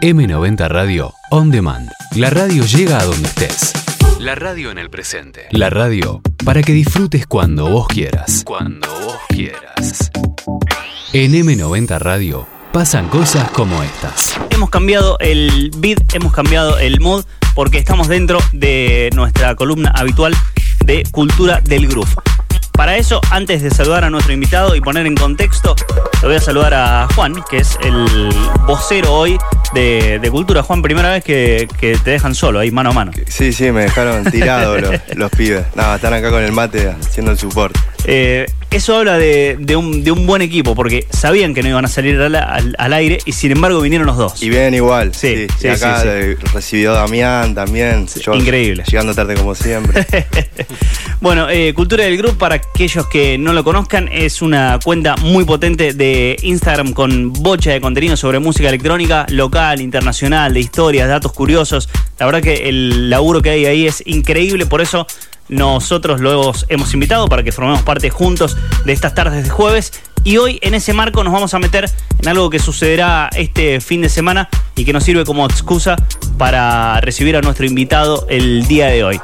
M90 Radio On Demand. La radio llega a donde estés. La radio en el presente. La radio para que disfrutes cuando vos quieras. Cuando vos quieras. En M90 Radio pasan cosas como estas. Hemos cambiado el beat, hemos cambiado el mood porque estamos dentro de nuestra columna habitual de cultura del groove. Para eso, antes de saludar a nuestro invitado y poner en contexto, le voy a saludar a Juan, que es el vocero hoy de, de Cultura. Juan, primera vez que, que te dejan solo, ahí mano a mano. Sí, sí, me dejaron tirado los, los pibes. Nada, están acá con el mate haciendo el support. Eh, eso habla de, de un, de un buen equipo, porque sabían que no iban a salir al, al- al aire y sin embargo vinieron los dos. Y vienen igual. Sí, Sí, sí, Y acá sí, recibió Damián también. Yo increíble. Llegando tarde como siempre. Bueno, eh, Cultura del Grupo, para aquellos que no lo conozcan, es una cuenta muy potente de Instagram con bocha de contenido sobre música electrónica local, internacional, de historias, datos curiosos. La verdad que el laburo que hay ahí es increíble, por eso nosotros lo hemos, hemos invitado para que formemos parte juntos de estas tardes de jueves. Y hoy en ese marco nos vamos a meter en algo que sucederá este fin de semana y que nos sirve como excusa para recibir a nuestro invitado el día de hoy.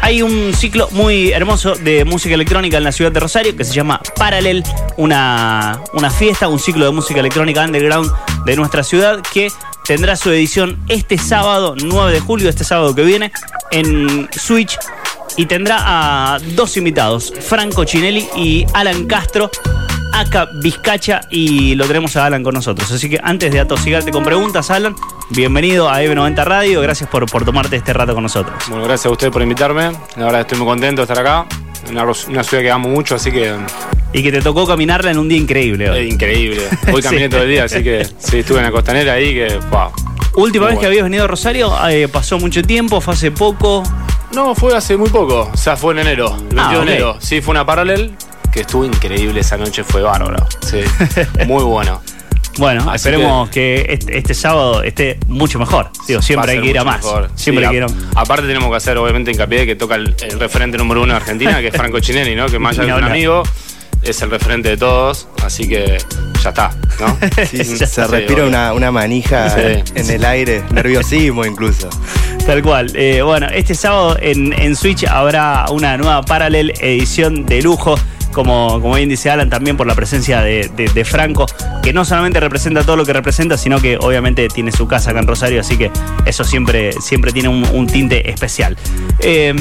Hay un ciclo muy hermoso de música electrónica en la ciudad de Rosario que se llama Paralel, una, una fiesta, un ciclo de música electrónica underground de nuestra ciudad que tendrá su edición este sábado 9 de julio, este sábado que viene, en Switch y tendrá a dos invitados, Franco Chinelli y Alan Castro, acá Vizcacha, y lo tenemos a Alan con nosotros. Así que antes de atosigarte con preguntas, Alan, bienvenido a EV90 Radio, gracias por, por tomarte este rato con nosotros. Bueno, gracias a ustedes por invitarme. La verdad estoy muy contento de estar acá. Una, una ciudad que amo mucho, así que Y que te tocó caminarla en un día increíble hoy. increíble. Hoy caminé Sí. todo el día, así que sí, estuve en la costanera ahí que, wow. Última Muy vez que habías venido a Rosario, eh, pasó mucho tiempo, fue hace poco. No, fue hace muy poco. O sea, fue en enero, el 22 Ah, de enero. Sí, fue una paralel que estuvo increíble esa noche, fue bárbaro. Sí, muy bueno. Bueno, Así esperemos que, este, este sábado esté mucho mejor. Digo, siempre a hay que ir a más. mejor. Siempre Sí, hay que ir a a- Aparte tenemos que hacer, obviamente, hincapié de que toca el, el referente número uno de Argentina, que es Franco Chinelli, ¿no? Que más allá de un amigo, es el referente de todos. Así que ya está, ¿no? Sí, Ya se está, respira una, una manija Sí. en el aire, nerviosismo incluso. Tal cual. Eh, bueno, este sábado en, en Switch habrá una nueva Paralel edición de lujo. Como, como bien dice Alan, también por la presencia de, de- Franco, que no solamente representa todo lo que representa, sino que obviamente tiene su casa acá en Rosario, así que eso siempre, siempre tiene un, tinte especial. Eh,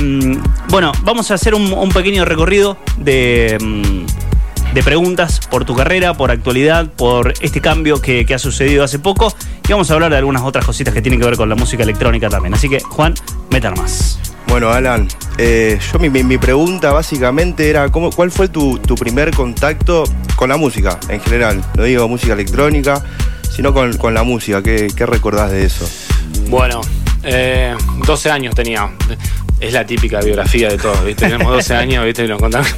bueno, vamos a hacer un, un pequeño recorrido de, mm, de preguntas por tu carrera, por actualidad, por este cambio que, que ha sucedido hace poco. Y vamos a hablar de algunas otras cositas que tienen que ver con la música electrónica también. Así que, Juan, metan más. Bueno, Alan, eh, yo mi, mi- pregunta básicamente era ¿cómo, ¿cuál fue tu, tu primer contacto con la música en general? No digo música electrónica, sino con, con la música. ¿Qué, qué recordás de eso? Bueno, eh, 12 años tenía. Es la típica biografía de todos, ¿viste? Tenemos 12 años, ¿viste? Y nos contamos.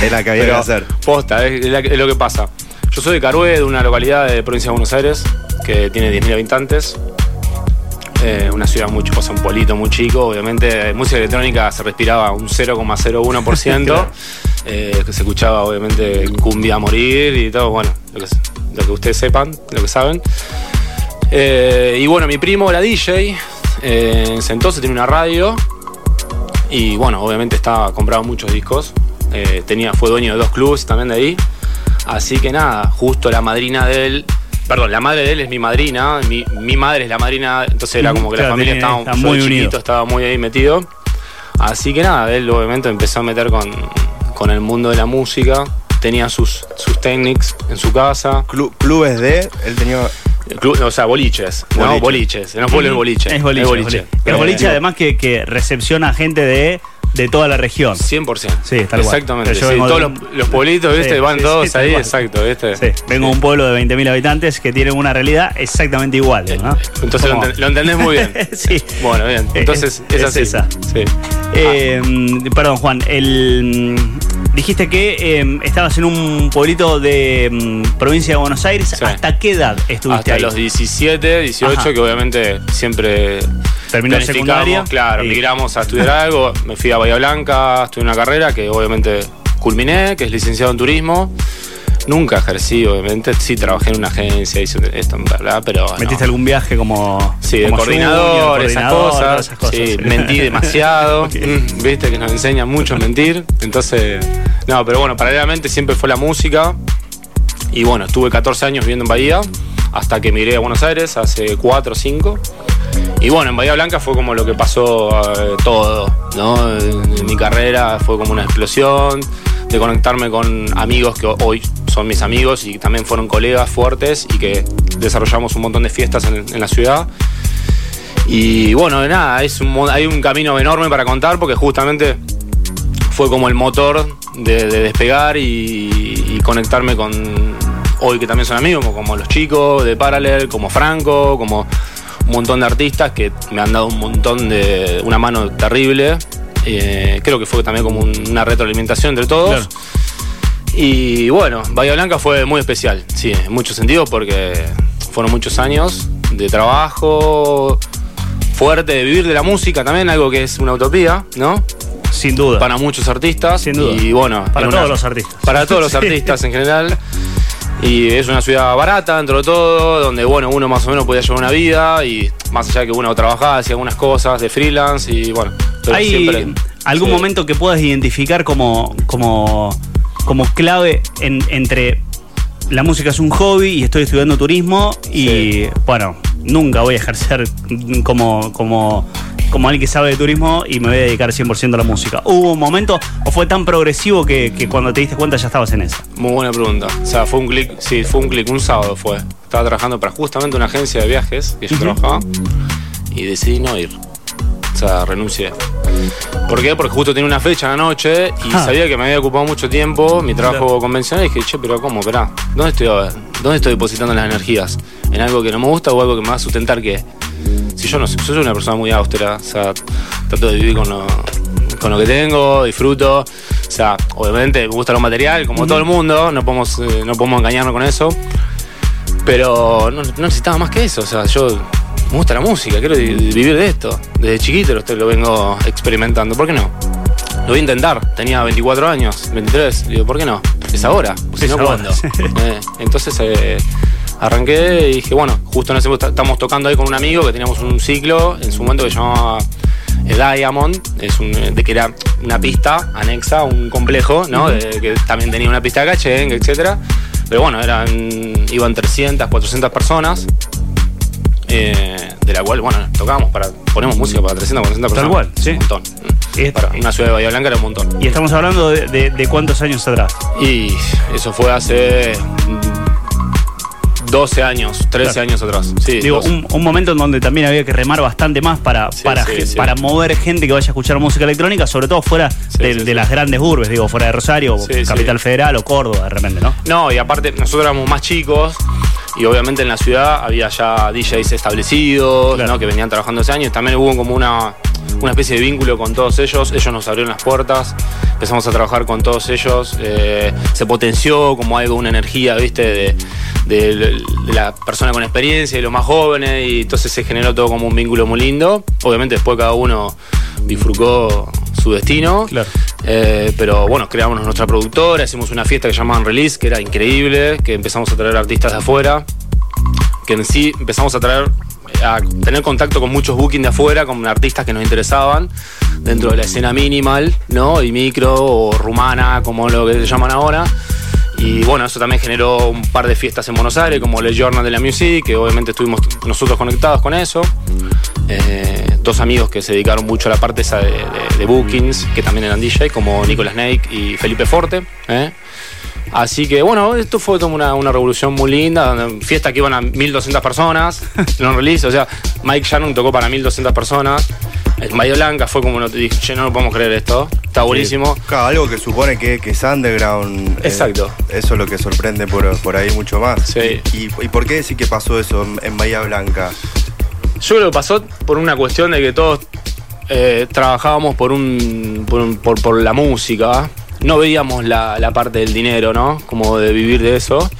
Es la que había Pero que hacer. Posta, es, es la- es lo que pasa. Yo soy de Carué, de una localidad de provincia de Buenos Aires, que tiene 10.000 habitantes. Eh, una ciudad muy pueblito muy chico. Obviamente, música electrónica se respiraba un 0,01%. eh, que se escuchaba, obviamente, cumbia a morir y todo. Bueno, lo que, lo que ustedes sepan, lo que saben. Eh, y bueno, mi primo era DJ. eh, en ese entonces tenía una radio. Y bueno, obviamente estaba compraba muchos discos. tenía, fue dueño de dos clubes también de ahí. Así que nada, justo la madrina de él. Perdón, la madre de él es mi madrina. Mi, mi madre es la madrina. Entonces era como que Claro, la familia tenía- estaba, muy unido. chiquito estaba muy ahí metido. Así que nada, él obviamente empezó a meter con, con el mundo de la música. Tenía sus, sus techniques en su casa. Clu- clubes de, él tenía... Club- o sea, boliches. No, Boliche. boliches. No pueblo es boliche. Es boliche. boliche. El Eh, boliche, además, que, que recepciona gente de, de toda la región. 100%. Sí, tal. Exactamente. Yo sí, todos los, pueblitos, ¿viste? Sí, Van sí, todos ahí, exacto, ¿viste? Sí, vengo de un pueblo de 20.000 habitantes que tiene una realidad exactamente igual. ¿no? Entonces lo, lo entendés muy bien. sí. Bueno, bien. Entonces Es- es, así. esa. Sí. Eh, Perdón, Juan. El, dijiste que eh, estabas en un pueblito de mm, provincia de Buenos Aires. Sí. ¿Hasta qué edad estuviste Hasta ahí? los 17, 18, Ajá. que obviamente siempre Terminó secundaria. Claro, y- migramos a estudiar algo. Me fui a Bahía Blanca, estudié una carrera que obviamente culminé, que es licenciado en turismo. Nunca ejercí, obviamente. Sí, trabajé en una agencia, hice esto, bla, pero. no. ¿Metiste algún viaje como. Sí, de coordinador, junior, esas, coordinador, cosas. todas esas cosas, Sí, sí. mentí demasiado. Mm, Viste que nos enseñan mucho a mentir. Entonces, no, pero bueno, paralelamente siempre fue la música. Y bueno, estuve 14 años viviendo en Bahía hasta que migré a Buenos Aires hace 4 o 5. Y bueno, en Bahía Blanca fue como lo que pasó eh, todo, ¿no? En, mi carrera fue como una explosión de conectarme con amigos que hoy son mis amigos y también fueron colegas fuertes y que desarrollamos un montón de fiestas en, la ciudad. Y bueno, nada, es hay un camino enorme para contar porque justamente fue como el motor de, de despegar y, y conectarme con hoy que también son amigos, como, los chicos de Parallel, como Franco, como un montón de artistas que me han dado un montón de una mano terrible. Eh, creo que fue también como un- una retroalimentación entre todos. Claro. Y bueno, Bahía Blanca fue muy especial, sí, en muchos sentidos, porque fueron muchos años de trabajo fuerte, de vivir de la música también, algo que es una utopía, ¿no? Sin duda. Para muchos artistas. Sin duda. Y bueno, Para todos los artistas. Para todos los artistas en general. Y es una ciudad barata dentro de todo, donde bueno, uno más o menos podía llevar una vida y más allá de que uno trabajaba, hacía algunas cosas de freelance y bueno. ¿Hay siempre- algún sí. momento que puedas identificar como, como, como clave en- entre la música es un hobby y estoy estudiando turismo y Sí. bueno, nunca voy a ejercer como, como, como alguien que sabe de turismo y me voy a dedicar 100% a la música? ¿Hubo un momento o fue tan progresivo que, que cuando te diste cuenta ya estabas en eso? Muy buena pregunta. O sea, fue un clic, sí, fue un clic, un sábado fue. Estaba trabajando para justamente una agencia de viajes que yo trabajaba y decidí no ir. O sea, renuncié. ¿Por qué? Porque justo tenía una fecha en la noche y Ah. sabía que me había ocupado mucho tiempo mi trabajo Claro. convencional y dije, che, pero ¿cómo? Esperá, ¿dónde estoy ahora? ¿Dónde estoy depositando las energías? ¿En algo que no me gusta o algo que me va a sustentar qué? Si yo no yo soy una persona muy austera, o sea, trato de vivir con lo, con lo que tengo, disfruto. O sea, obviamente me gusta lo material, como todo el mundo, no podemos, eh, no podemos engañarnos con eso. Pero no, no necesitaba más que eso. O sea, yo me gusta la música, quiero vi- vivir de esto. Desde chiquito lo, lo vengo experimentando. ¿Por qué no? Lo voy a intentar. Tenía 24 años, 23. Digo, ¿por qué no? Es ahora. Si no. ¿cuándo? Eh, entonces eh, arranqué y dije, bueno, justo en ese momento estamos tocando ahí con un amigo que teníamos un ciclo en su momento que se llamaba eh, Diamond, es un, eh, de que era una pista anexa, a un complejo, ¿no? De- que también tenía una pista de cachengue, etcétera. Pero bueno, eran, iban 300, 400 personas. eh, de la cual, bueno, tocamos para, ponemos música para 300, 400 Tal personas. cual, Es sí. Un montón. Y- Para una ciudad de Bahía Blanca era un montón. Y estamos hablando de, de- de cuántos años atrás. Y eso fue hace 12 años, 13 Claro. años atrás. Sí, Digo, 12. un, un momento en donde también había que remar bastante más para, Sí, para, sí, para mover gente que vaya a escuchar música electrónica, sobre todo fuera de, las grandes urbes, digo, fuera de Rosario, Capital. Federal o Córdoba de repente, ¿no? No, y aparte nosotros éramos más chicos y obviamente en la ciudad había ya DJs establecidos, Claro. ¿no? que venían trabajando hace años. También hubo como una, una especie de vínculo con todos ellos. Ellos nos abrieron las puertas, empezamos a trabajar con todos ellos. eh, se potenció como algo, una energía, ¿viste? De, de- de la persona con experiencia y los más jóvenes y entonces se generó todo como un vínculo muy lindo. Obviamente después cada uno bifurcó su destino. Claro. Eh, pero bueno, creamos nuestra productora, hicimos una fiesta que llamaban Release, que era increíble, que empezamos a traer artistas de afuera, que en sí empezamos a traer, a tener contacto con muchos bookings de afuera, con artistas que nos interesaban, dentro de la escena minimal, ¿no? Y micro o rumana, como lo que se llaman ahora. Y bueno, eso también generó un par de fiestas en Buenos Aires, como el Journal de la Music, que obviamente estuvimos nosotros conectados con eso. Eh, dos amigos que se dedicaron mucho a la parte esa de bookings, que también eran DJ, como Nicolas Snake y Felipe Forte. ¿eh? Así que bueno, esto fue como una, una revolución muy linda, donde- fiesta que iban a 1200 personas, no release, o sea, Mike Shannon tocó para 1200 personas. En Bahía Blanca fue como, no te dije, no lo podemos creer esto, está buenísimo. Claro, algo que supone que, que es underground. eh, Exacto. eso es lo que sorprende por, por ahí mucho más. Sí. ¿Y, y por qué decir que pasó eso en, en Bahía Blanca? Yo creo que pasó por una cuestión de que todos eh, trabajábamos por, un, por, un- por- por la música. No veíamos la, la parte del dinero, ¿no? Como de vivir de eso.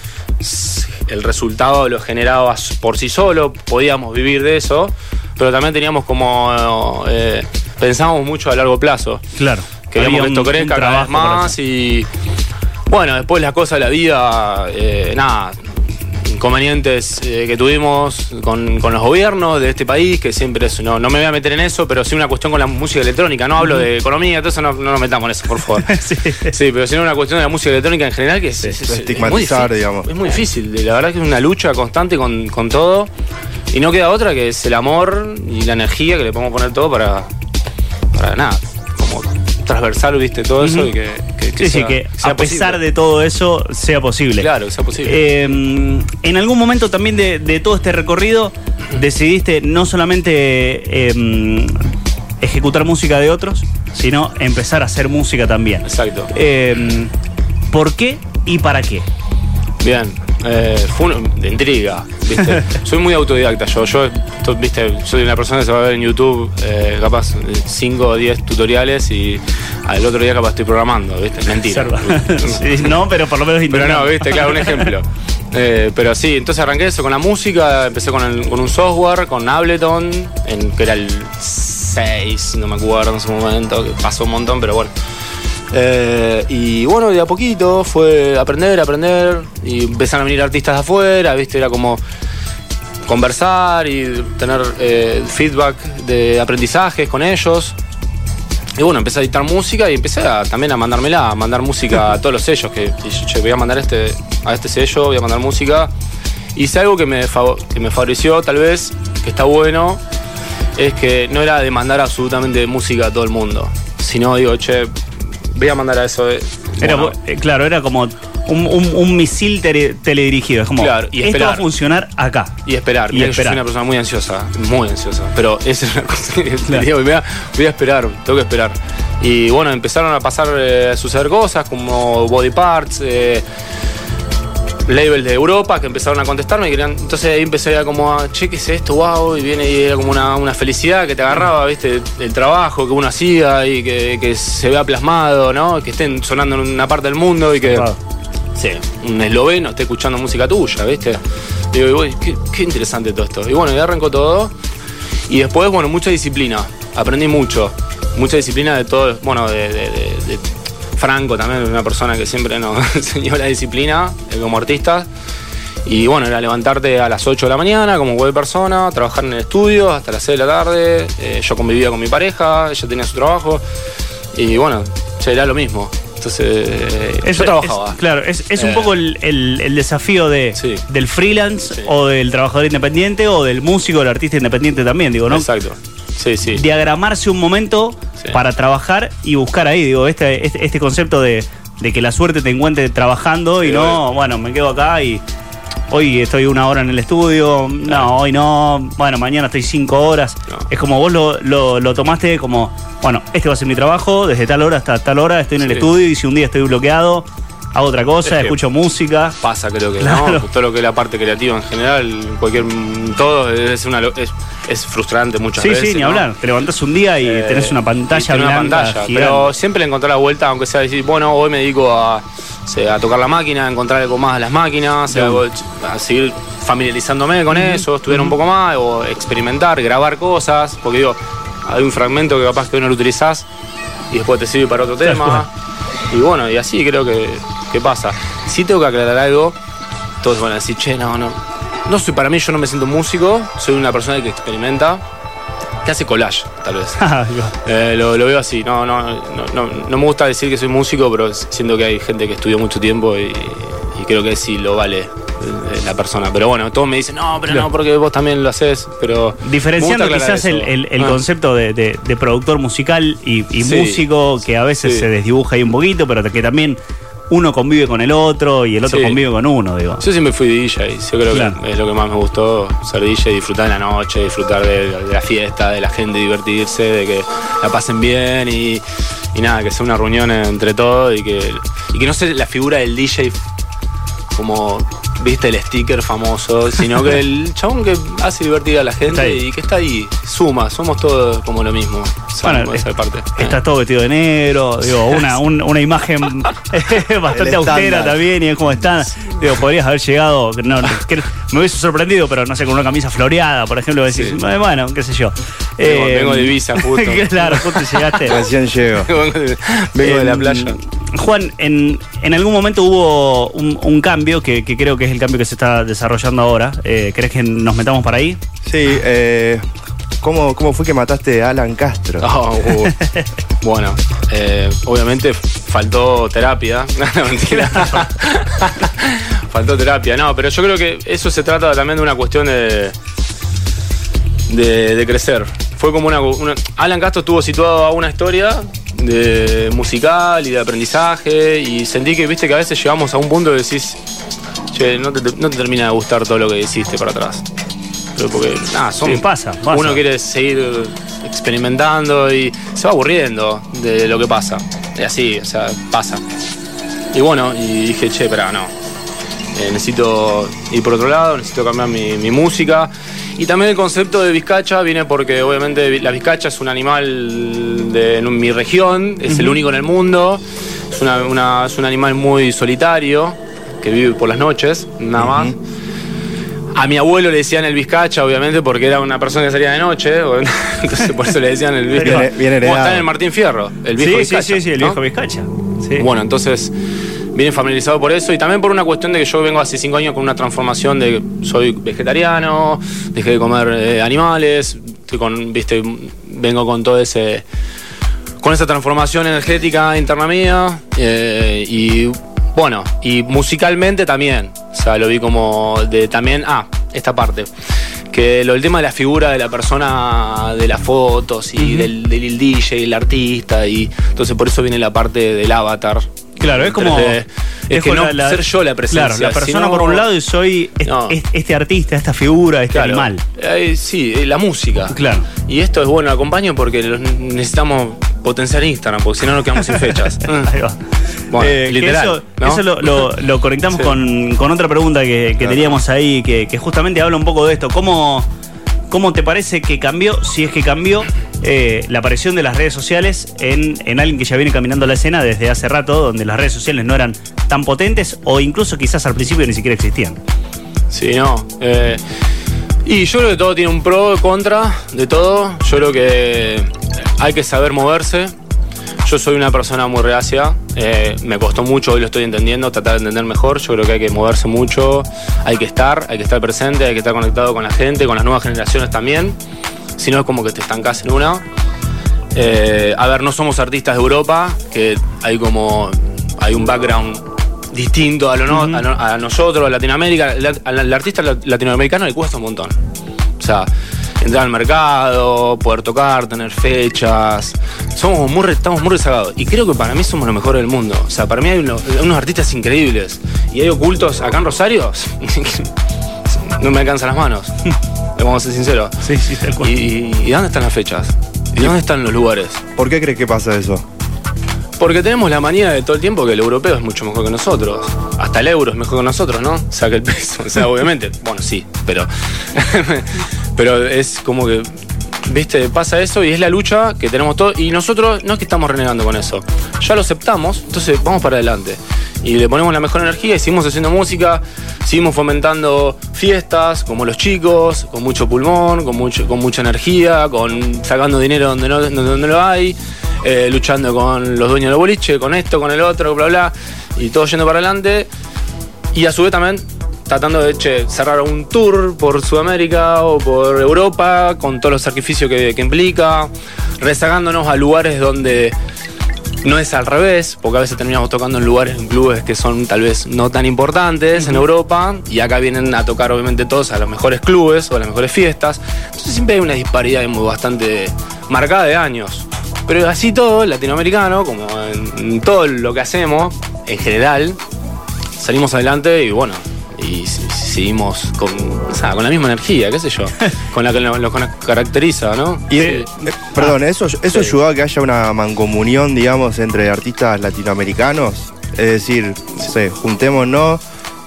El resultado lo generaba por sí solo, podíamos vivir de eso, pero también teníamos como. eh, pensábamos mucho a largo plazo. Claro. Queríamos que esto un- crezca cada vez más y Bueno, después las cosas de la vida, eh, nada, inconvenientes eh, que tuvimos con, con los gobiernos de este país, que siempre es, no, no me voy a meter en eso, pero sí una cuestión con la música electrónica, no hablo de economía, todo eso no, no nos metamos en eso, por favor. Sí. Sí, pero sino una cuestión de la música electrónica en general que es, es- es- es estigmatizar, muy digamos. Es muy difícil, la verdad que es una lucha constante con, con todo y no queda otra que es el amor y la energía que le podemos poner todo para, para nada, como transversal, viste, todo eso y que, que, Sí, que sea a pesar posible. de todo eso sea posible. Claro, que sea posible. Eh, en algún momento también de, de todo este recorrido decidiste no solamente eh, ejecutar música de otros, sino empezar a hacer música también. Exacto. Eh, ¿Por qué y para qué? Bien, eh, de intriga, ¿viste? soy muy autodidacta yo, yo ¿viste? soy una persona que se va a ver en YouTube eh, capaz 5 o 10 tutoriales y al otro día capaz estoy programando, ¿viste? Mentira. Sí, no, pero por lo menos Pero no, viste, claro, un ejemplo. Eh, pero sí, entonces arranqué eso con la música, empecé con, el- con un software, con Ableton, en, que era el 6, no me acuerdo en su momento, que pasó un montón, pero bueno. Eh, y bueno, de a poquito fue aprender, aprender, y empezaron a venir artistas de afuera, viste, era como conversar y tener eh, feedback de aprendizajes con ellos. Y bueno, empecé a editar música y empecé a- también a mandármela, a mandar música a todos los sellos. Que y yo, voy a mandar este, a este sello, voy a mandar música. Hice algo que me, que me favoreció, tal vez, que está bueno, es que no era de mandar absolutamente música a todo el mundo. Sino digo, che, voy a mandar a eso. de- Era, bueno, eh, claro, era como un, un- un misil tele- teledirigido. Es como, Claro, y esto va a funcionar acá. Y esperar. Y esperar. Yo soy una persona muy ansiosa, muy ansiosa. Pero esa es una cosa que Claro. digo, voy, a, voy a esperar, tengo que esperar. Y bueno, empezaron a pasar, eh, a suceder cosas como body parts, eh, labels de Europa que empezaron a contestarme y querían. Entonces ahí empecé a como a, che, ¿qué es esto? Wow, y viene y era como una, una felicidad que te agarraba, viste, el trabajo que uno hacía y que, que se vea plasmado, ¿no? Que estén sonando en una parte del mundo y que. Sí, un esloveno esté escuchando música tuya, ¿viste? Digo, y qué, qué interesante todo esto. Y bueno, y arrancó todo. Y después, bueno, mucha disciplina. Aprendí mucho. Mucha disciplina de todo, bueno, de, de- de- de Franco también, una persona que siempre nos enseñó la disciplina eh, como artista. Y bueno, era levantarte a las 8 de la mañana como cualquier persona, trabajar en el estudio hasta las 6 de la tarde. Eh, yo convivía con mi pareja, ella tenía su trabajo. Y bueno, era lo mismo. Entonces, eh, Eso yo trabajaba. es- claro, es, es un Eh, poco el, el- el desafío de, Sí. del freelance Sí. o del trabajador independiente o del músico, del artista independiente también, digo, ¿no? Exacto. Sí, sí. Diagramarse un momento Sí. para trabajar y buscar ahí, digo, este, este, este concepto de, de que la suerte te encuentre trabajando y no, bueno, me quedo acá y hoy estoy una hora en el estudio, no, hoy no, bueno, mañana estoy cinco horas. No. Es como vos lo, lo, lo tomaste como, bueno, este va a ser mi trabajo, desde tal hora hasta tal hora estoy en el estudio y si un día estoy bloqueado, hago otra cosa, Es que- escucho música. pasa creo que Claro. no todo lo que es la parte creativa en general cualquier todo es una lo- es, es frustrante muchas Sí, veces sí, ni ¿no? hablar. Te levantás un día y Eh, tenés una pantalla tenés blanca. una pantalla gigante. pero siempre le encontré la vuelta aunque sea decir bueno hoy me dedico a, a tocar la máquina a encontrar algo más a las máquinas a, a seguir familiarizándome con eso estudiar un poco más o experimentar grabar cosas porque digo hay un fragmento que capaz que hoy no lo utilizás y después te sirve para otro tema y bueno y así creo que, que pasa si tengo que aclarar algo todos van a decir, che, no, no. No soy para mí, yo no me siento músico, soy una persona que experimenta, que hace collage, tal vez. Eh, lo, lo veo así, no, no, no, no, no me gusta decir que soy músico, pero siento que hay gente que estudió mucho tiempo y, y creo que sí lo vale eh, la persona. Pero bueno, todos me dicen, no, pero no, porque vos también lo haces, pero... Diferenciando quizás el, el- el Ah. concepto de, de- de productor musical y, y Sí. músico, que a veces Sí. se desdibuja ahí un poquito, pero que también uno convive con el otro y el otro Sí. convive con uno, digo. Yo siempre fui DJ, yo creo Claro. que es lo que más me gustó, ser DJ, disfrutar de la noche, disfrutar de, de la fiesta, de la gente divertirse, de que la pasen bien y, y nada, que sea una reunión entre todos y que, y que no sea la figura del DJ como, viste, el sticker famoso, sino que el chabón que hace divertir a la gente y que está ahí, suma, somos todos como lo mismo, Bueno, esa es- parte. Estás todo vestido de negro, digo, una, un- una imagen bastante austera también y es como están. Digo, podrías haber llegado, no, que me hubiese sorprendido, pero no sé, con una camisa floreada, por ejemplo, decís, Sí. "Eh, bueno, qué sé yo. Vengo- vengo de Ibiza, justo. claro, justo llegaste. Recién llego. vengo de, vengo de la Em, playa. Juan, en, en algún momento hubo un, un cambio que, que creo que es el cambio que se está desarrollando ahora. Eh, ¿Crees que nos metamos para ahí? Sí, eh, ¿cómo, ¿cómo fue que mataste a Alan Castro? Oh, uh. bueno, eh, obviamente faltó terapia. No, mentira. faltó terapia. No, pero yo creo que eso se trata también de una cuestión de, de, de crecer. Fue como una, una- Alan Castro estuvo situado a una historia de musical y de aprendizaje y sentí que, viste, que a veces llegamos a un punto de decís, che, no te, no te termina de gustar todo lo que hiciste para atrás. Pero porque, nada, son. Sí, pasa, pasa. Uno quiere seguir experimentando y se va aburriendo de lo que pasa. Y así, o sea, pasa. Y bueno, y dije, che, pero no. Eh, necesito ir por otro lado, necesito cambiar mi, mi música. Y también el concepto de vizcacha viene porque obviamente la vizcacha es un animal de mi región, es el único en el mundo, es, una- una- es un animal muy solitario que vive por las noches, nada más. A mi abuelo le decían el vizcacha, obviamente, porque era una persona que salía de noche, entonces por eso le decían el vizcacha. Bien- está en el Martín Fierro, el viejo sí, vizcacha. sí, sí, sí, el ¿no? viejo Vizcacha. Sí. Bueno, entonces viene familiarizado por eso y también por una cuestión de que yo vengo hace cinco años con una transformación de que soy vegetariano, dejé de comer eh, animales, estoy con, viste, vengo con todo ese con esa transformación energética interna mía eh, y bueno, y musicalmente también, o sea, lo vi como de también, ah, esta parte, que lo, el tema de la figura de la persona, de las fotos y del, del DJ, el artista, y entonces por eso viene la parte del avatar. Claro, es como. 3D. Es que no ser yo la presencia. Claro, la persona sino- por un lado y soy est- No. est- este artista, esta figura, este Claro. animal. Eh, sí, eh, la música. Claro. Y esto es bueno, acompaño porque necesitamos potenciar Instagram, porque si no nos quedamos sin fechas. Ahí va. Bueno, Eh, literal, eso ¿no? eso lo, lo- lo conectamos Sí. con, con otra pregunta que, que Claro. teníamos ahí, que, que justamente habla un poco de esto. ¿Cómo, ¿Cómo te parece que cambió, si es que cambió, eh, la aparición de las redes sociales en, en alguien que ya viene caminando la escena desde hace rato, donde las redes sociales no eran tan potentes o incluso quizás al principio ni siquiera existían? Sí, no. eh, y yo creo que todo tiene un pro contra de todo. Yo creo que hay que saber moverse. Yo soy una persona muy reacia. eh, me costó mucho, hoy lo estoy entendiendo, tratar de entender mejor. Yo creo que hay que moverse mucho. Hay que estar, hay que estar presente, hay que estar conectado con la gente, con las nuevas generaciones también. Si no es como que te estancás en una. Eh, a ver, no somos artistas de Europa, que hay como. hay un background distinto a, lo no- a, no- a nosotros, a Latinoamérica. Al- artista la- latinoamericano le cuesta un montón. O sea, entrar al mercado, poder tocar, tener fechas. Somos muy, estamos muy rezagados. Y creo que para mí somos los mejores del mundo. O sea, para mí hay uno- unos artistas increíbles. Y hay ocultos acá en Rosario. no me alcanzan las manos. Vamos a ser sinceros. Sí, sí, tal cual. ¿Y, y dónde están las fechas? ¿Y dónde están los lugares? ¿Por qué crees que pasa eso? Porque tenemos la manía de todo el tiempo que el europeo es mucho mejor que nosotros. Hasta el euro es mejor que nosotros, ¿no? O sea, que el peso. O sea, obviamente, bueno, sí, pero. pero es como que. ¿Viste? Pasa eso y es la lucha que tenemos todos. Y nosotros no es que estamos renegando con eso. Ya lo aceptamos, entonces vamos para adelante. Y le ponemos la mejor energía y seguimos haciendo música, seguimos fomentando fiestas, como los chicos, con mucho pulmón, con, mucho, con mucha energía, con sacando dinero donde no, donde lo hay, eh, luchando con los dueños del boliche, con esto, con el otro, bla, bla, y todo yendo para adelante. Y a su vez también tratando de cerrar un tour por Sudamérica o por Europa, con todos los sacrificios que, que implica, rezagándonos a lugares donde no es al revés, porque a veces terminamos tocando en lugares, en clubes que son tal vez no tan importantes en Europa, y acá vienen a tocar obviamente todos a los mejores clubes o a las mejores fiestas. Entonces siempre hay una disparidad muy bastante marcada de años. Pero así todo, latinoamericano, como en, todo lo que hacemos, en general, salimos adelante y bueno, y seguimos con, o sea, con la misma energía, qué sé yo, con la que nos, caracteriza, ¿no? Y, Sí. eh, perdón, ¿eso, eso Sí. ayudó a que haya una mancomunión, digamos, entre artistas latinoamericanos? Es decir, no sé, juntémonos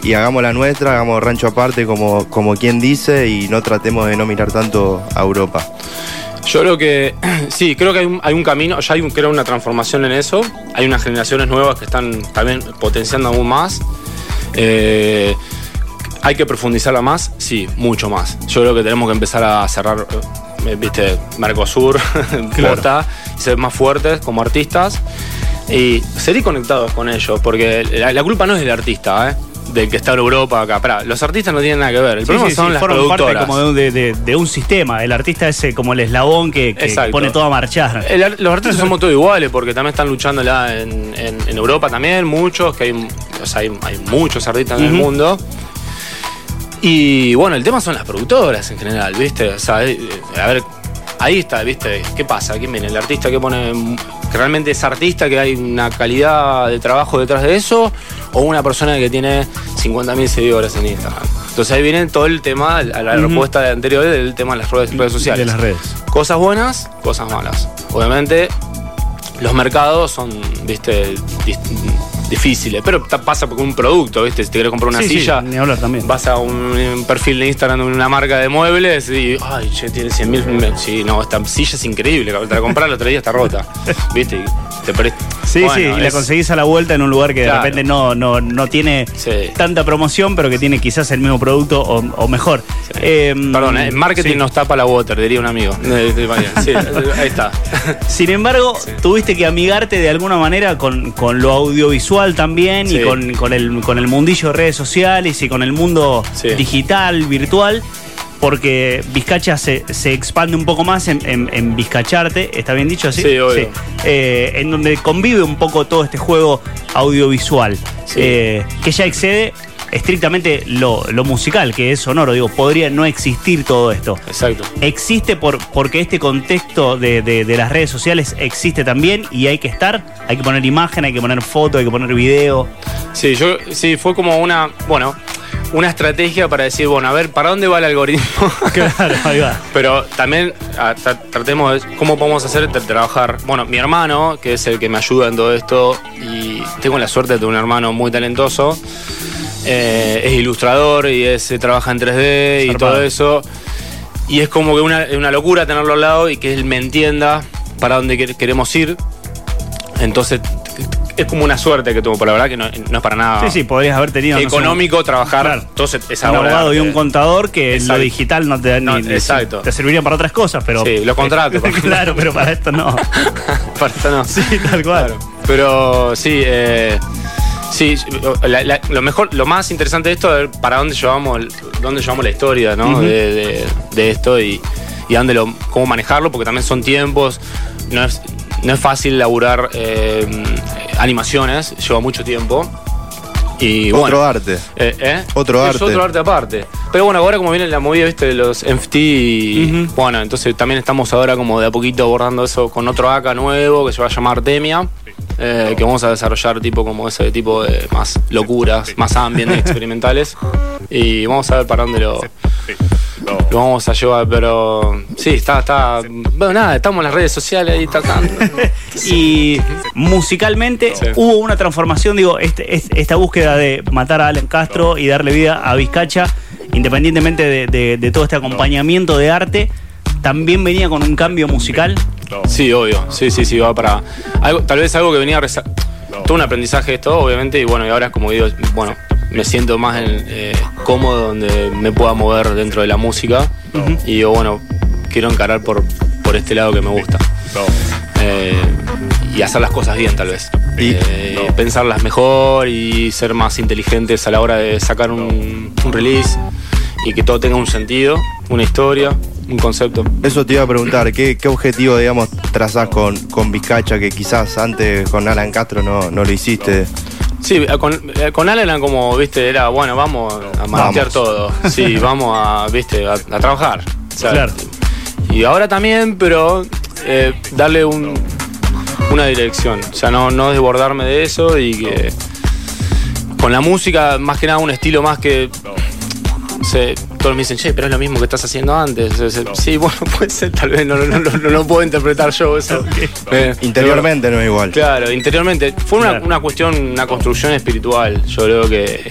y hagamos la nuestra, hagamos rancho aparte como, como quien dice y no tratemos de no mirar tanto a Europa. Yo creo que sí, creo que hay un, hay un camino, ya hay un- creo una transformación en eso. Hay unas generaciones nuevas que están también potenciando aún más. Eh, hay que profundizarla más, sí, mucho más. Yo creo que tenemos que empezar a cerrar, eh, viste, Mercosur, Claro. Bota, y ser más fuertes como artistas. Y seguir conectados con ellos, porque la, la culpa no es del artista, ¿eh? del que está en Europa acá. Pará, los artistas no tienen nada que ver. El Sí, problema sí, son sí, las forman parte productoras. como de, un- de- de- de un sistema. El artista es eh, como el eslabón que, que pone todo a marchar. El los artistas somos todos iguales porque también están luchándola en, en- en Europa también, muchos, que hay, o sea, hay, hay muchos artistas en el mundo. Y bueno, el tema son las productoras en general, ¿viste? O sea, eh, eh, a ver, ahí está, ¿viste? ¿Qué pasa? ¿Quién viene? ¿El artista que pone que realmente es artista, que hay una calidad de trabajo detrás de eso? ¿O una persona que tiene 50.000 seguidores en Instagram? Entonces ahí viene todo el tema, a la Ujú. respuesta anterior del tema de las redes, redes sociales. De las redes. Cosas buenas, cosas malas. Obviamente, los mercados son, viste, difíciles, pero pasa por un producto, viste, si te quieres comprar una Sí, sí, silla, ni hablar también. vas a un, un perfil de Instagram de una marca de muebles y, ay, che, tiene 100 mil, sí, no, esta silla es increíble, te la compras el otro día está rota, viste, te Sí, Bueno, sí, y la conseguís a la vuelta en un lugar que Claro. de repente no, no, no tiene Sí. tanta promoción, pero que tiene quizás el mismo producto o, o mejor. Eh, Perdón, eh, marketing sí. nos tapa la water, diría un amigo. Eh, ahí está. Sin embargo, tuviste que amigarte de alguna manera con, con lo audiovisual también y con, con el, con el mundillo de redes sociales y con el mundo digital, virtual, porque Vizcacha se, se expande un poco más en, en, en Vizcacharte, ¿está bien dicho así? Sí, obvio. Eh, en donde convive un poco todo este juego audiovisual, Sí. eh, que ya excede estrictamente lo, lo musical, que es sonoro. Digo, podría no existir todo esto Exacto. existe por, porque este contexto de, de- de las redes sociales existe también y hay que estar, hay que poner imagen, hay que poner foto, hay que poner video. Sí, yo, sí, fue como una, bueno, una estrategia para decir, bueno, a ver, ¿para dónde va el algoritmo? Claro, ahí va. Pero también tra- tratemos de cómo podemos hacer tra- trabajar. Bueno, mi hermano, que es el que me ayuda en todo esto, y tengo la suerte de tener un hermano muy talentoso, eh, es ilustrador y es, eh, trabaja en 3D y todo eso. Y es como que una, una locura tenerlo al lado y que él me entienda para dónde quer- queremos ir. Entonces, es como una suerte que tuvo, por la verdad que no, no es para nada Sí, sí, podrías haber tenido no sé, económico trabajar. Claro. Entonces, es un, abogado y un contador que Exacto. lo digital no te da No, ni- exacto. te servirían para otras cosas, pero. Sí, lo contrato. claro, pero para esto no. Para esto no. Sí, tal cual. Claro. Pero sí, eh, sí, la- la- lo mejor, lo más interesante de esto es ver para dónde llevamos, dónde llevamos la historia, ¿no? De, de- de esto y, y dónde lo, cómo manejarlo, porque también son tiempos. No es, no es fácil laburar eh, animaciones, lleva mucho tiempo. Y Otro bueno, arte. eh, ¿eh? Otro es arte. otro arte aparte. Pero bueno, ahora como viene la movida, viste, de los NFT, y, bueno, entonces también estamos ahora como de a poquito abordando eso con otro AK nuevo que se va a llamar Artemia, eh, que vamos a desarrollar tipo como ese tipo de más locuras, más ambient experimentales. Y vamos a ver para dónde lo, lo vamos a llevar, pero sí, está, está, bueno, nada, estamos en las redes sociales ahí tocando. Y musicalmente Sí. hubo una transformación, digo, este- es- esta búsqueda de matar a Alan Castro y darle vida a Vizcacha, independientemente de, de- de todo este acompañamiento de arte, también venía con un cambio musical. Sí, obvio. Sí, sí, sí, va para. Algo, tal vez algo que venía. Todo un aprendizaje esto, obviamente, y bueno, y ahora es como digo, bueno, me siento más en, eh, cómodo donde me pueda mover dentro de la música. Y digo, bueno, quiero encarar por, por este lado que me gusta. Eh, y hacer las cosas bien, tal vez. Y- Eh, Pensarlas mejor y ser más inteligentes a la hora de sacar un, un release y que todo tenga un sentido, una historia, un concepto. Eso te iba a preguntar, ¿qué, qué objetivo, digamos, trazás con, con Vizcacha que quizás antes con Alan Castro no, no lo hiciste? Sí, eh, con, eh, con Alan era como, viste, era, bueno, vamos a Vamos. todo. Sí, vamos a, viste, a, a trabajar. Claro. Y ahora también, pero eh, darle un, una dirección. O sea, no, no desbordarme de eso y que con la música, más que nada, un estilo más que... se- todos me dicen, che, pero es lo mismo que estás haciendo antes. Sí, bueno, puede ser, tal vez no, no, no, no, no puedo interpretar yo eso. Eh, Interiormente no es igual. Claro, interiormente. Fue una, Claro. una cuestión, una construcción espiritual. Yo creo que.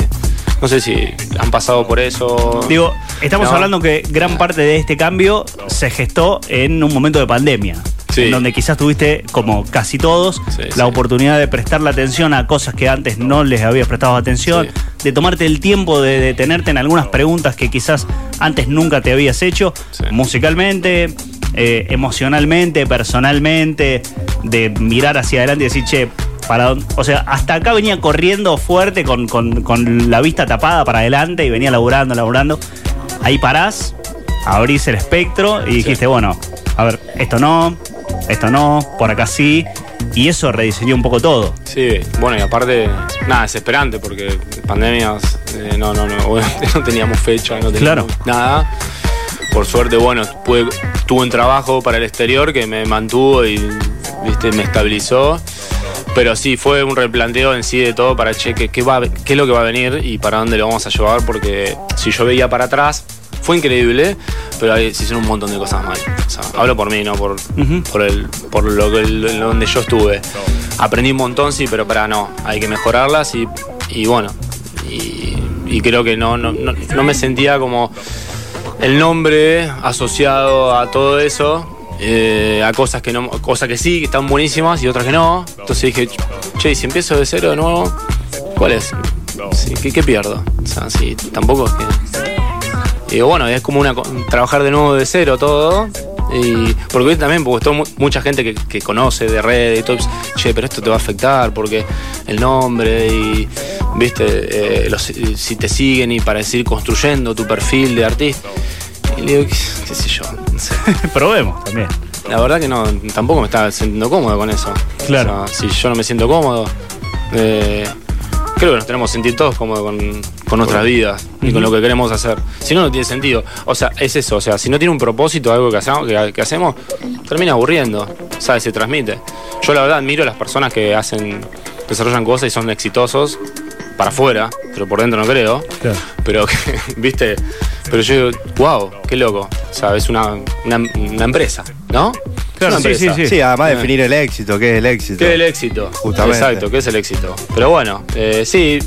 No sé si han pasado por eso. Digo, estamos No. hablando que gran parte de este cambio se gestó en un momento de pandemia. Sí. En donde quizás tuviste, como casi todos, Sí, la sí. oportunidad de prestarle atención a cosas que antes no les habías prestado atención, de tomarte el tiempo de detenerte en algunas preguntas que quizás antes nunca te habías hecho, musicalmente, eh, emocionalmente, personalmente, de mirar hacia adelante y decir, che, para dónde- o sea, hasta acá venía corriendo fuerte con, con- con la vista tapada para adelante y venía laburando, laburando. Ahí parás, abrís el espectro y dijiste, bueno, a ver, esto no, esto no, por acá sí. Y eso rediseñó un poco todo. Sí, bueno, y aparte, nada, desesperante porque pandemias, eh, no, no, no, no teníamos fecha, no teníamos nada. Por suerte, bueno, pude- tuve un trabajo para el exterior que me mantuvo y viste, me estabilizó. Pero sí, fue un replanteo en sí de todo para che, ¿qué, qué va, qué es lo que va a venir y para dónde lo vamos a llevar, porque si yo veía para atrás, fue increíble, pero ahí se hicieron un montón de cosas mal. O sea, hablo por mí, no por, por, el, por lo que el- donde yo estuve. Aprendí un montón, sí, pero para no, hay que mejorarlas y, y bueno, y, y creo que no, no, no, no me sentía como el nombre asociado a todo eso. eh, a cosas que no cosas que sí que están buenísimas y otras que no. Entonces dije che si empiezo de cero de nuevo cuál es Sí, ¿qué, qué pierdo o sea sí tampoco es que y digo, bueno, es como una trabajar de nuevo de cero todo. Y porque hoy también, porque está mu- mucha gente que, que conoce de redes y todo, che, pero esto te va a afectar porque el nombre y, viste, eh, los- si te siguen y para seguir construyendo tu perfil de artista. Y le digo, qué, qué sé yo, no sé. Probemos también. La verdad que no, tampoco me estaba sintiendo cómodo con eso. Claro. O sea, si yo no me siento cómodo, eh, creo que nos tenemos que sentir todos cómodos con, con nuestras vidas y con lo que queremos hacer. Si no, no tiene sentido. O sea, es eso. O sea, si no tiene un propósito algo que hacemos, que, que hacemos termina aburriendo. ¿Sabes? Se transmite. Yo la verdad admiro a las personas que hacen, desarrollan cosas y son exitosos para afuera, pero por dentro no creo. Claro. Pero, que, viste, pero yo digo, wow, qué loco. O sea, es una, una, una empresa, ¿no? Claro, sí, sí, sí. Sí, además Eh. definir el éxito, ¿qué es el éxito? ¿Qué es el éxito? Justamente. Exacto, ¿qué es el éxito? Pero bueno, eh, sí,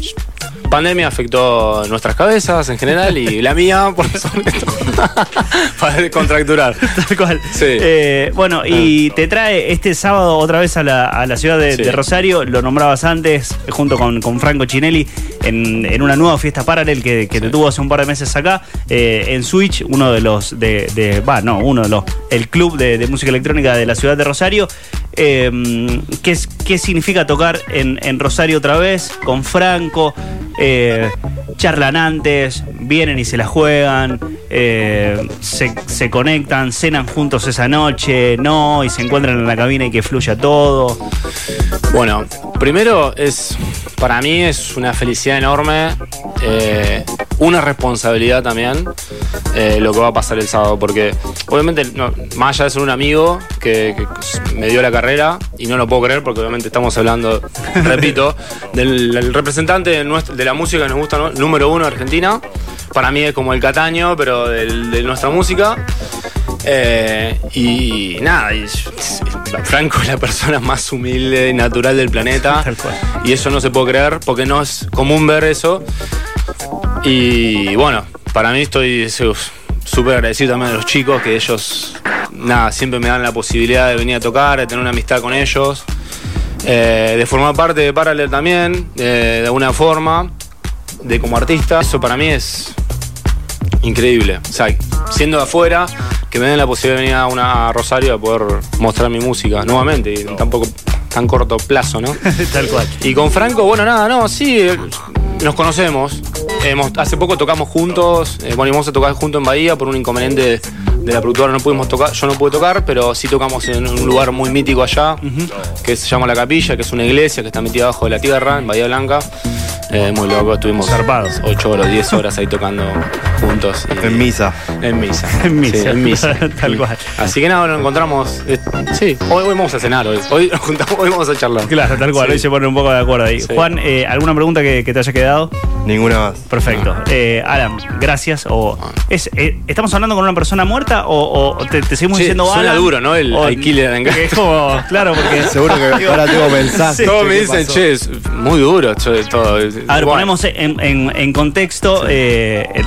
pandemia afectó nuestras cabezas en general y la mía, por todo, para descontracturar. Tal cual. Sí. Eh, bueno, y te trae este sábado otra vez a la, a la ciudad de, Sí. de Rosario, lo nombrabas antes, junto con, con Franco Chinelli, en, en una nueva fiesta paralel que, que te tuvo hace un par de meses acá, eh, en Switch, uno de los, de, va, no, uno de los, el club de, de música electrónica de la ciudad de Rosario. Eh, ¿qué, es- ¿Qué significa tocar en, Rosario otra vez, con Franco? Eh, charlan antes, vienen y se la juegan, eh, se, conectan, cenan juntos esa noche, no, y se encuentran en la cabina y que fluya todo. Bueno, primero es, para mí es una felicidad enorme, eh, una responsabilidad también lo que va a pasar el sábado, porque obviamente, no, más allá de ser un amigo que me dio la carrera, y no lo puedo creer porque obviamente estamos hablando, repito, del, del representante de, nuestra- de la música que nos gusta, ¿no? número uno de Argentina, para mí es como el Cataño, pero del- de nuestra música. Eh, y nada, y- Franco es la persona más humilde y natural del planeta. Y eso no se puede creer porque no es común ver eso. Y bueno, para mí estoy súper agradecido también a los chicos que ellos, nada, siempre me dan la posibilidad de venir a tocar, de tener una amistad con ellos. Eh, de formar parte de Parallel también, eh, de alguna forma, de como artista. Eso para mí es increíble. O sea, siendo de afuera, que me den la posibilidad de venir a una a Rosario a poder mostrar mi música nuevamente y tampoco tan corto plazo, ¿no? Tal cual. Y con Franco, bueno, nada, no, sí, eh, nos conocemos. Hemos- hace poco tocamos juntos, eh, bueno, íbamos a tocar juntos en Bahía por un inconveniente de la productora, no pudimos tocar, yo no pude tocar, pero sí tocamos en un lugar muy mítico allá, que se llama La Capilla, que es una iglesia que está metida abajo de la tierra, en Bahía Blanca. Eh, muy loco, estuvimos Zarpados. 8 horas, 10 horas ahí tocando juntos. y- En misa. En misa. En misa. Sí, en misa. Tal cual. Así que nada, nos encontramos. eh, sí, hoy, hoy vamos a cenar hoy. Hoy nos juntamos, hoy vamos a charlar. Claro, tal cual. Sí. Hoy se pone un poco de acuerdo ahí. Sí. Juan, eh, ¿alguna pregunta que, que te haya quedado? Ninguna más. Perfecto. Eh, Alan, gracias. O, es, eh, ¿Estamos hablando con una persona muerta o, o te, te seguimos Sí, diciendo suena Alan? duro, ¿no? El O- I kill Alan que Es como, claro, porque. Seguro que ahora tengo mensajes. Sí. Todos me ¿qué dicen, pasó? che, es muy duro che, todo. A ver, ponemos en, en- en contexto. eh, el-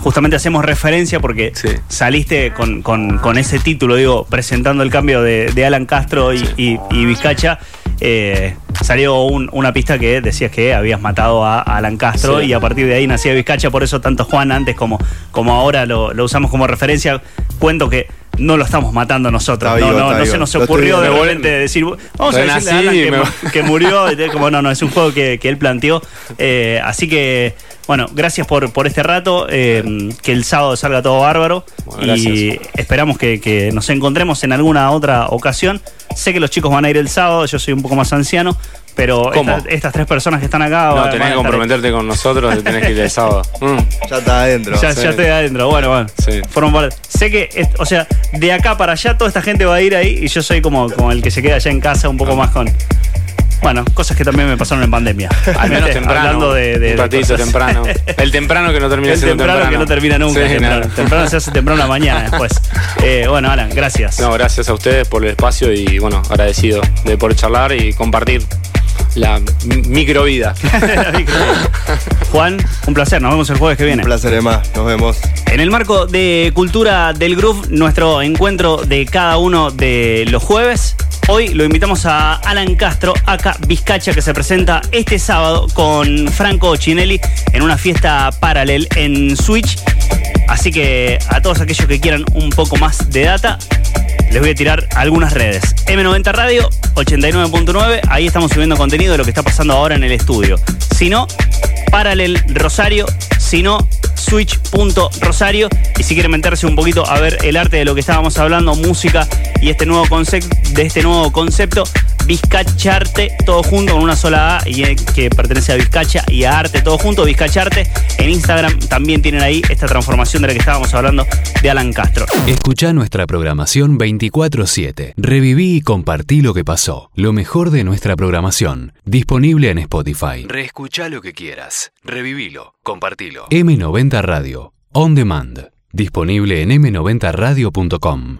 justamente hacemos referencia porque Sí. saliste con, con- con ese título, digo, presentando el cambio de, de Alan Castro y, Sí. y- y Vizcacha. eh, salió un- una pista que decías que habías matado a Alan Castro Sí. y a partir de ahí nacía Vizcacha, por eso tanto Juan antes como, como ahora lo, lo usamos como referencia. Cuento que no lo estamos matando nosotros. No, se nos ocurrió de repente decir, vamos a decirle a Alan que, me- mu- que murió. Como no, no, es un juego que, que él planteó. Eh, así que, bueno, gracias por, por este rato. eh, que el sábado salga todo bárbaro. Bueno, y gracias. esperamos que, que nos encontremos en alguna otra ocasión. Sé que los chicos van a ir el sábado, yo soy un poco más anciano. Pero ¿Cómo? estas, estas tres personas que están acá No, van- tenés que comprometerte con nosotros, te tenés que ir el sábado. Mm. Ya está adentro. Ya, Sí. ya estoy adentro, bueno, bueno. Sí. Sé que, es- o sea, de acá para allá toda esta gente va a ir ahí y yo soy como, como el que se queda allá en casa un poco más con. Bueno, cosas que también me pasaron en pandemia. Al menos temprano. Hablando de, de- un de ratito cosas. temprano. El temprano que no termina El siendo temprano, temprano. que no termina nunca. Sí, temprano. no. Temprano se hace temprano la mañana después. Eh, bueno, Alan, gracias. No, gracias a ustedes por el espacio y bueno, agradecido de poder charlar y compartir la mi- microvida. Juan, un placer. Nos vemos el jueves que viene. Un placer de más. Nos vemos. En el marco de Cultura del Groove, nuestro encuentro de cada uno de los jueves, hoy lo invitamos a Alan Castro, acá Vizcacha, que se presenta este sábado con Franco Chinelli en una fiesta paralel en Switch. Así que a todos aquellos que quieran un poco más de data, les voy a tirar algunas redes. M90 Radio, 89.9, ahí estamos subiendo contenido de lo que está pasando ahora en el estudio. Si no, Paralel Rosario, si no, switch.rosario. Y si quieren meterse un poquito a ver el arte de lo que estábamos hablando, música y este nuevo concepto, de este nuevo concepto, Vizcacharte, todo junto con una sola A y eh, que pertenece a Vizcacha y a Arte, todo junto, Vizcacharte. En Instagram también tienen ahí esta transformación de la que estábamos hablando de Alan Castro. Escucha nuestra programación 24-7. Reviví y compartí lo que pasó. Lo mejor de nuestra programación. Disponible en Spotify. Reescucha lo que quieras. Revivilo. Compartilo. M90 Radio. On Demand. Disponible en m90radio.com.